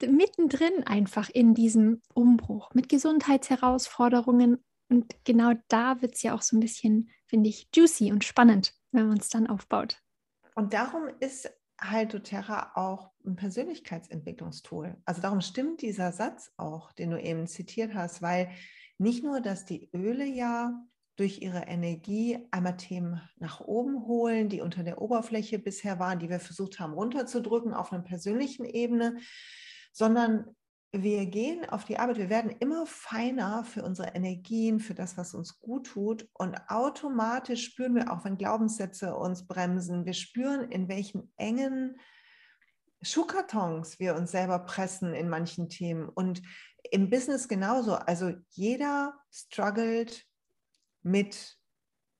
Speaker 1: mittendrin einfach in diesem Umbruch mit Gesundheitsherausforderungen. Und genau da wird es ja auch so ein bisschen, finde ich, juicy und spannend, wenn man es dann aufbaut.
Speaker 2: Und darum ist halt doTERRA auch ein Persönlichkeitsentwicklungstool. Also darum stimmt dieser Satz auch, den du eben zitiert hast, weil nicht nur, dass die Öle ja durch ihre Energie einmal Themen nach oben holen, die unter der Oberfläche bisher waren, die wir versucht haben runterzudrücken auf einer persönlichen Ebene, sondern wir gehen auf die Arbeit, wir werden immer feiner für unsere Energien, für das, was uns gut tut. Und automatisch spüren wir auch, wenn Glaubenssätze uns bremsen, wir spüren, in welchen engen Schuhkartons wir uns selber pressen in manchen Themen. Und im Business genauso. Also jeder struggelt mit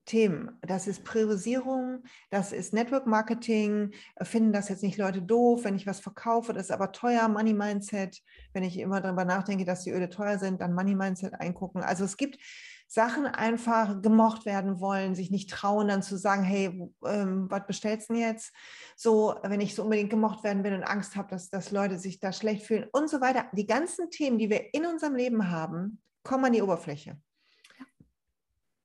Speaker 2: Themen. Das ist Priorisierung, das ist Network Marketing, finden das jetzt nicht Leute doof, wenn ich was verkaufe, das ist aber teuer, Money Mindset. Wenn ich immer darüber nachdenke, dass die Öle teuer sind, dann Money Mindset eingucken. Also es gibt Sachen einfach gemocht werden wollen, sich nicht trauen, dann zu sagen, hey, ähm, was bestellst du denn jetzt? So, wenn ich so unbedingt gemocht werden will und Angst habe, dass, dass Leute sich da schlecht fühlen und so weiter. Die ganzen Themen, die wir in unserem Leben haben, kommen an die Oberfläche.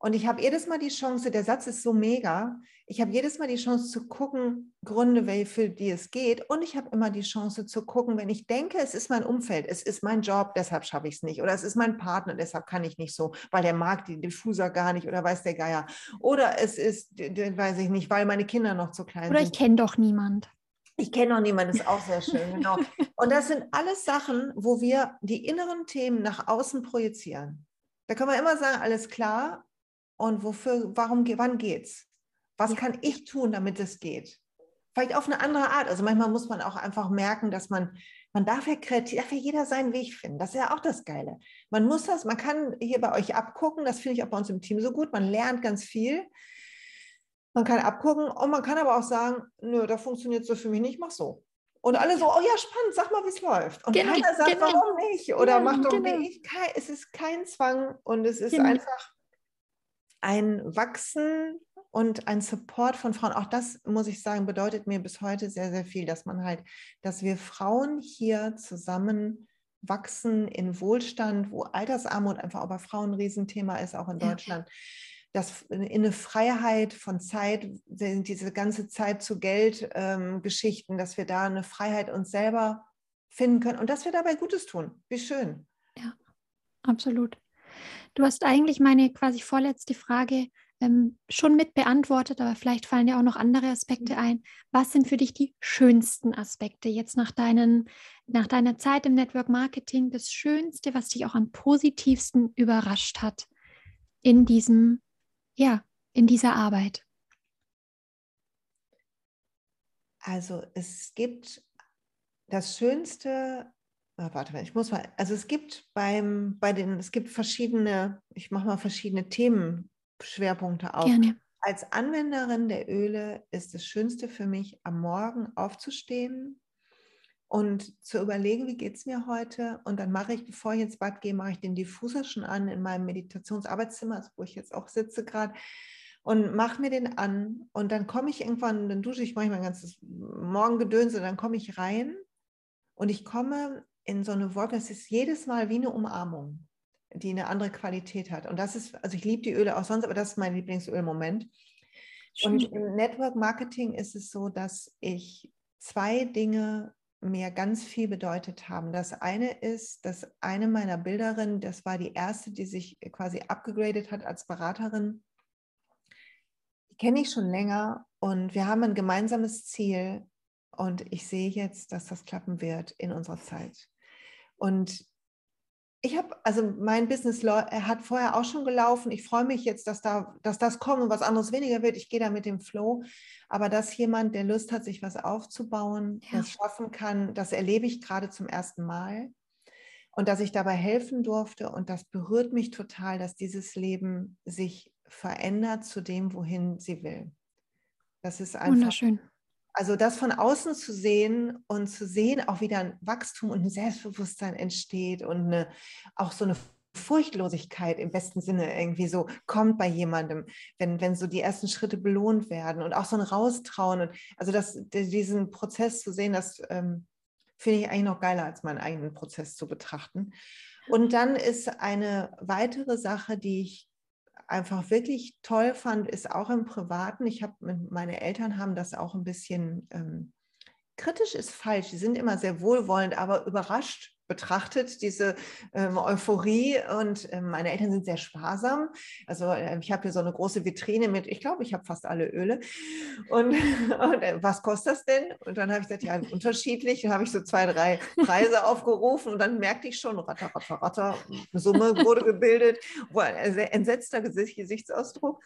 Speaker 2: Und ich habe jedes Mal die Chance, der Satz ist so mega, ich habe jedes Mal die Chance zu gucken, Gründe, für die es geht. Und ich habe immer die Chance zu gucken, wenn ich denke, es ist mein Umfeld, es ist mein Job, deshalb schaffe ich es nicht. Oder es ist mein Partner, deshalb kann ich nicht so, weil der mag die Diffuser gar nicht oder weiß der Geier. Oder es ist, weiß ich nicht, weil meine Kinder noch zu klein
Speaker 1: oder sind. Oder ich kenne doch niemand.
Speaker 2: Ich kenne noch niemanden, ist auch sehr schön, genau. Und das sind alles Sachen, wo wir die inneren Themen nach außen projizieren. Da können wir immer sagen, alles klar, und wofür, warum, wann geht's? Was kann ich tun, damit es geht? Vielleicht auf eine andere Art. Also manchmal muss man auch einfach merken, dass man, man darf ja kreativ, darf ja jeder seinen Weg finden. Das ist ja auch das Geile. Man muss das, man kann hier bei euch abgucken, das finde ich auch bei uns im Team so gut. Man lernt ganz viel. Man kann abgucken und man kann aber auch sagen, nö, da funktioniert so für mich nicht, mach so. Und alle so, oh ja, spannend, sag mal, wie es läuft. Und genau, keiner sagt, genau. warum nicht? Oder ja, macht doch genau. ich. Es ist kein Zwang und es ist genau. einfach ein Wachsen und ein Support von Frauen. Auch das, muss ich sagen, bedeutet mir bis heute sehr, sehr viel, dass man halt, dass wir Frauen hier zusammen wachsen in Wohlstand, wo Altersarmut einfach auch bei Frauen ein Riesenthema ist, auch in Deutschland. Ja. Dass in eine Freiheit von Zeit, diese ganze Zeit zu Geld-Geschichten, ähm, dass wir da eine Freiheit uns selber finden können und dass wir dabei Gutes tun. Wie schön.
Speaker 1: Ja, absolut. Du hast eigentlich meine quasi vorletzte Frage ähm, schon mit beantwortet, aber vielleicht fallen dir auch noch andere Aspekte ein. Was sind für dich die schönsten Aspekte jetzt nach, deinen, nach deiner Zeit im Network Marketing? Das Schönste, was dich auch am positivsten überrascht hat in diesem, ja, in dieser Arbeit?
Speaker 2: Also es gibt das Schönste Ah, warte mal, ich muss mal, also es gibt beim, bei den, es gibt verschiedene, ich mache mal verschiedene Themenschwerpunkte auf. Gerne. Als Anwenderin der Öle ist das Schönste für mich, am Morgen aufzustehen und zu überlegen, wie geht es mir heute. Und dann mache ich, bevor ich ins Bad gehe, mache ich den Diffuser schon an in meinem Meditationsarbeitszimmer, also wo ich jetzt auch sitze gerade und mache mir den an und dann komme ich irgendwann, dann dusche ich manchmal ein ganzes Morgengedöns und dann komme ich rein und ich komme in so eine Wolke. Es ist jedes Mal wie eine Umarmung, die eine andere Qualität hat. Und das ist, also ich liebe die Öle auch sonst, aber das ist mein Lieblingsölmoment. Und im Network Marketing ist es so, dass ich zwei Dinge mir ganz viel bedeutet haben. Das eine ist, dass eine meiner Bilderinnen, das war die erste, die sich quasi abgegradet hat als Beraterin. Die kenne ich schon länger und wir haben ein gemeinsames Ziel und ich sehe jetzt, dass das klappen wird in unserer Zeit. Und ich habe, also mein Business hat vorher auch schon gelaufen. Ich freue mich jetzt, dass, da, dass das kommt und was anderes weniger wird. Ich gehe da mit dem Flow. Aber dass jemand, der Lust hat, sich was aufzubauen, ja. das schaffen kann, das erlebe ich gerade zum ersten Mal. Und dass ich dabei helfen durfte. Und das berührt mich total, dass dieses Leben sich verändert zu dem, wohin sie will. Das ist einfach Wunderschön. Also das von außen zu sehen und zu sehen, auch wieder ein Wachstum und ein Selbstbewusstsein entsteht und eine, auch so eine Furchtlosigkeit im besten Sinne irgendwie so kommt bei jemandem, wenn, wenn so die ersten Schritte belohnt werden und auch so ein Raustrauen. Und also das, diesen Prozess zu sehen, das ähm, finde ich eigentlich noch geiler, als meinen eigenen Prozess zu betrachten. Und dann ist eine weitere Sache, die ich einfach wirklich toll fand, ist auch im Privaten. Ich habe meine Eltern haben das auch ein bisschen ähm, kritisch ist falsch. Sie sind immer sehr wohlwollend, aber überrascht betrachtet, diese ähm, Euphorie. Und ähm, meine Eltern sind sehr sparsam. Also äh, ich habe hier so eine große Vitrine mit, ich glaube, ich habe fast alle Öle. Und, und äh, was kostet das denn? Und dann habe ich gesagt, ja, unterschiedlich. Dann habe ich so zwei, drei Preise aufgerufen und dann merkte ich schon, ratter, ratter, ratter, eine Summe wurde gebildet. Ein sehr entsetzter Gesicht, Gesichtsausdruck.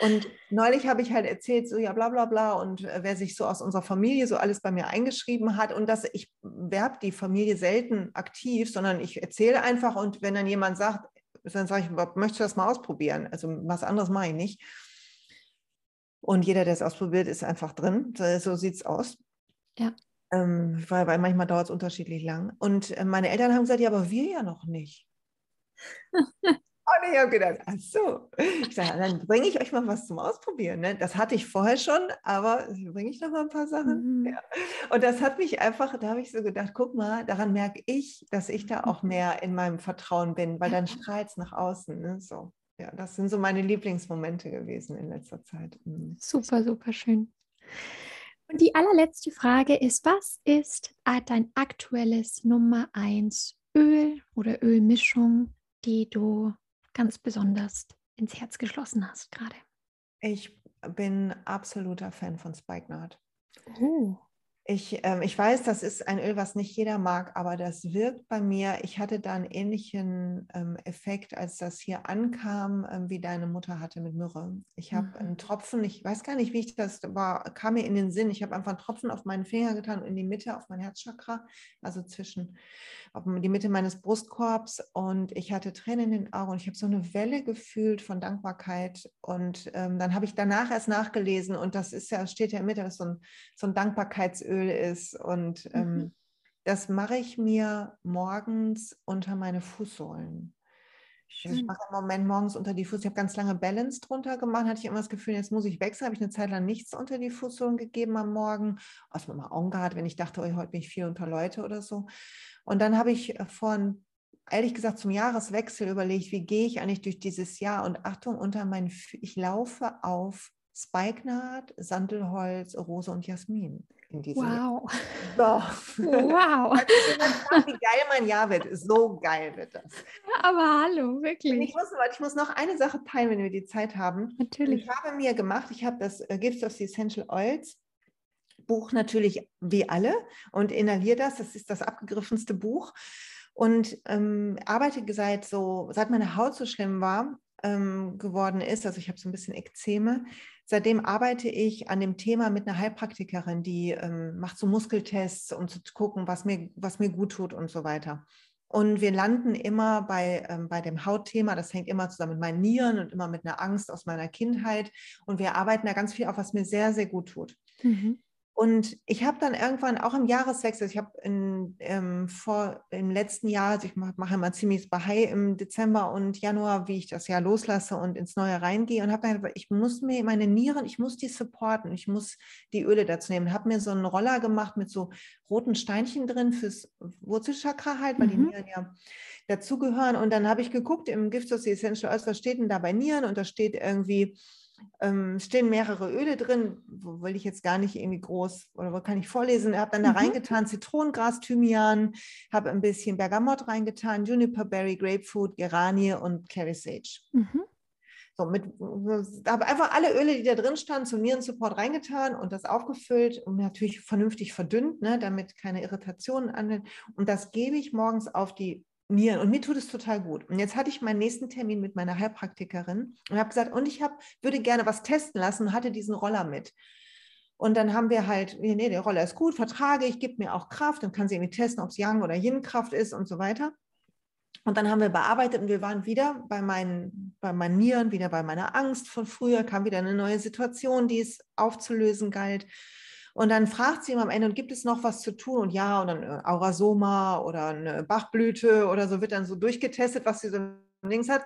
Speaker 2: Und neulich habe ich halt erzählt, so ja, bla, bla, bla. Und äh, wer sich so aus unserer Familie so alles bei mir eingeschrieben hat und dass ich werbe die Familie selten aktiv aktiv, sondern ich erzähle einfach und wenn dann jemand sagt, dann sage ich, möchtest du das mal ausprobieren? Also was anderes mache ich nicht. Und jeder, der es ausprobiert, ist einfach drin. So sieht es aus.
Speaker 1: Ja.
Speaker 2: Ähm, weil, weil manchmal dauert es unterschiedlich lang. Und äh, meine Eltern haben gesagt, ja, aber wir ja noch nicht. Und ich habe gedacht, ach so. Ich sage, dann bringe ich euch mal was zum Ausprobieren. Ne? Das hatte ich vorher schon, aber bringe ich noch mal ein paar Sachen. Mhm. Ja. Und das hat mich einfach, da habe ich so gedacht, guck mal, daran merke ich, dass ich da auch mhm. mehr in meinem Vertrauen bin, weil dann strahlt es nach außen. Ne? So. Ja, das sind so meine Lieblingsmomente gewesen in letzter Zeit.
Speaker 1: Mhm. Super, super schön. Und die allerletzte Frage ist, was ist dein aktuelles Nummer 1 Öl oder Ölmischung, die du ganz besonders ins Herz geschlossen hast gerade?
Speaker 2: Ich bin absoluter Fan von Spikenard.
Speaker 1: Oh.
Speaker 2: Ich, ähm, ich weiß, das ist ein Öl, was nicht jeder mag, aber das wirkt bei mir. Ich hatte da einen ähnlichen ähm, Effekt, als das hier ankam, ähm, wie deine Mutter hatte mit Myrrhe. Ich habe mhm. einen Tropfen, ich weiß gar nicht, wie ich das war, kam mir in den Sinn. Ich habe einfach einen Tropfen auf meinen Finger getan, in die Mitte, auf mein Herzchakra, also zwischen auf die Mitte meines Brustkorbs und ich hatte Tränen in den Augen und ich habe so eine Welle gefühlt von Dankbarkeit und ähm, dann habe ich danach erst nachgelesen und das ist ja, steht ja in der Mitte, das ist so ein, so ein Dankbarkeitsöl ist und ähm, mhm. das mache ich mir morgens unter meine Fußsohlen. Ich mache im Moment morgens unter die Fußsohlen. Ich habe ganz lange Balance drunter gemacht, hatte ich immer das Gefühl, jetzt muss ich wechseln. Habe ich eine Zeit lang nichts unter die Fußsohlen gegeben am Morgen. Aus meinem Augen gehabt, wenn ich dachte, oh, heute bin ich viel unter Leute oder so. Und dann habe ich äh, von, ehrlich gesagt, zum Jahreswechsel überlegt, wie gehe ich eigentlich durch dieses Jahr? Und Achtung, unter meinen, ich laufe auf Spikenard, Sandelholz, Rose und Jasmin.
Speaker 1: In wow.
Speaker 2: Jahr. So. Wow. wie geil mein Jahr wird. So geil wird das.
Speaker 1: Aber hallo, wirklich.
Speaker 2: ich muss, ich muss noch eine Sache teilen, wenn wir die Zeit haben.
Speaker 1: Natürlich.
Speaker 2: Ich habe mir gemacht, ich habe das äh, Gifts of the Essential Oils Buch natürlich wie alle und inhaliere das. Das ist das abgegriffenste Buch. Und ähm, arbeite seit so, seit meine Haut so schlimm war, ähm, geworden ist, also ich habe so ein bisschen Ekzeme, seitdem arbeite ich an dem Thema mit einer Heilpraktikerin, die ähm, macht so Muskeltests, um zu gucken, was mir, was mir gut tut und so weiter. Und wir landen immer bei, ähm, bei dem Hautthema, das hängt immer zusammen mit meinen Nieren und immer mit einer Angst aus meiner Kindheit. Und wir arbeiten da ganz viel auf, was mir sehr, sehr gut tut. Mhm. Und ich habe dann irgendwann auch im Jahreswechsel, ich habe ähm, vor im letzten Jahr, also ich mache mach immer ziemlich Bahai im Dezember und Januar, wie ich das Jahr loslasse und ins Neue reingehe und habe dann, ich muss mir meine Nieren, ich muss die supporten, ich muss die Öle dazu nehmen. Habe mir so einen Roller gemacht mit so roten Steinchen drin fürs Wurzelchakra halt, weil mhm. die Nieren ja dazugehören. Und dann habe ich geguckt im Gift of the Essential Oils, was steht denn da bei Nieren? Und da steht irgendwie ähm, stehen mehrere Öle drin, wo will ich jetzt gar nicht irgendwie groß oder wo kann ich vorlesen. Ich habe dann da mhm. reingetan Zitronengras, Thymian, habe ein bisschen Bergamott reingetan, Juniper Berry, Grapefruit, Geranie und Clary Sage. Mhm. So, mit, habe einfach alle Öle, die da drin standen, zum Nierensupport reingetan und das aufgefüllt und natürlich vernünftig verdünnt, ne, damit keine Irritationen an. Und das gebe ich morgens auf die Nieren. Und mir tut es total gut. Und jetzt hatte ich meinen nächsten Termin mit meiner Heilpraktikerin und habe gesagt, und ich hab, würde gerne was testen lassen und hatte diesen Roller mit. Und dann haben wir halt, nee, der Roller ist gut, vertrage ich, gibt mir auch Kraft, dann kann sie irgendwie testen, ob es Yang oder Yin-Kraft ist und so weiter. Und dann haben wir bearbeitet und wir waren wieder bei meinen, bei meinen Nieren, wieder bei meiner Angst von früher, kam wieder eine neue Situation, die es aufzulösen galt. Und dann fragt sie ihm am Ende, und gibt es noch was zu tun? Und ja, und dann äh, Aurasoma oder eine Bachblüte oder so wird dann so durchgetestet, was sie so links hat.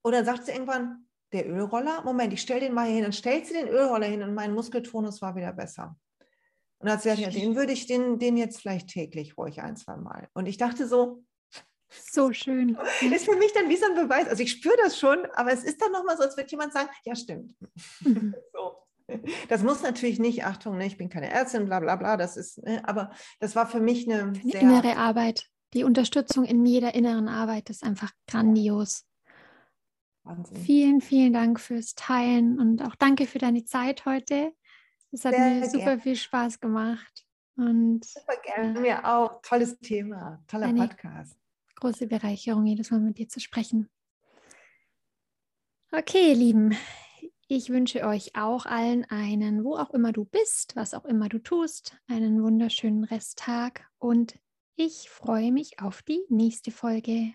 Speaker 2: Und dann sagt sie irgendwann, der Ölroller, Moment, ich stelle den mal hier hin. Dann stellt sie den Ölroller hin und mein Muskeltonus war wieder besser. Und dann hat sie gesagt, ja, den würde ich den, den jetzt vielleicht täglich ruhig ein, zwei Mal. Und ich dachte so,
Speaker 1: so schön.
Speaker 2: Ist für mich dann wie so ein Beweis. Also ich spüre das schon, aber es ist dann nochmal so, als würde jemand sagen, ja, stimmt. Mhm. So. Das muss natürlich nicht, Achtung, ne, ich bin keine Ärztin, bla bla bla, das ist, ne, aber das war für mich eine
Speaker 1: sehr innere Arbeit. Die Unterstützung in jeder inneren Arbeit ist einfach grandios. Wahnsinn. Vielen, vielen Dank fürs Teilen und auch danke für deine Zeit heute. Es hat sehr mir super gern. viel Spaß gemacht. Und,
Speaker 2: super gerne, mir auch. Tolles Thema, toller Podcast.
Speaker 1: Große Bereicherung, jedes Mal mit dir zu sprechen. Okay, ihr Lieben, ich wünsche euch auch allen einen, wo auch immer du bist, was auch immer du tust, einen wunderschönen Resttag und ich freue mich auf die nächste Folge.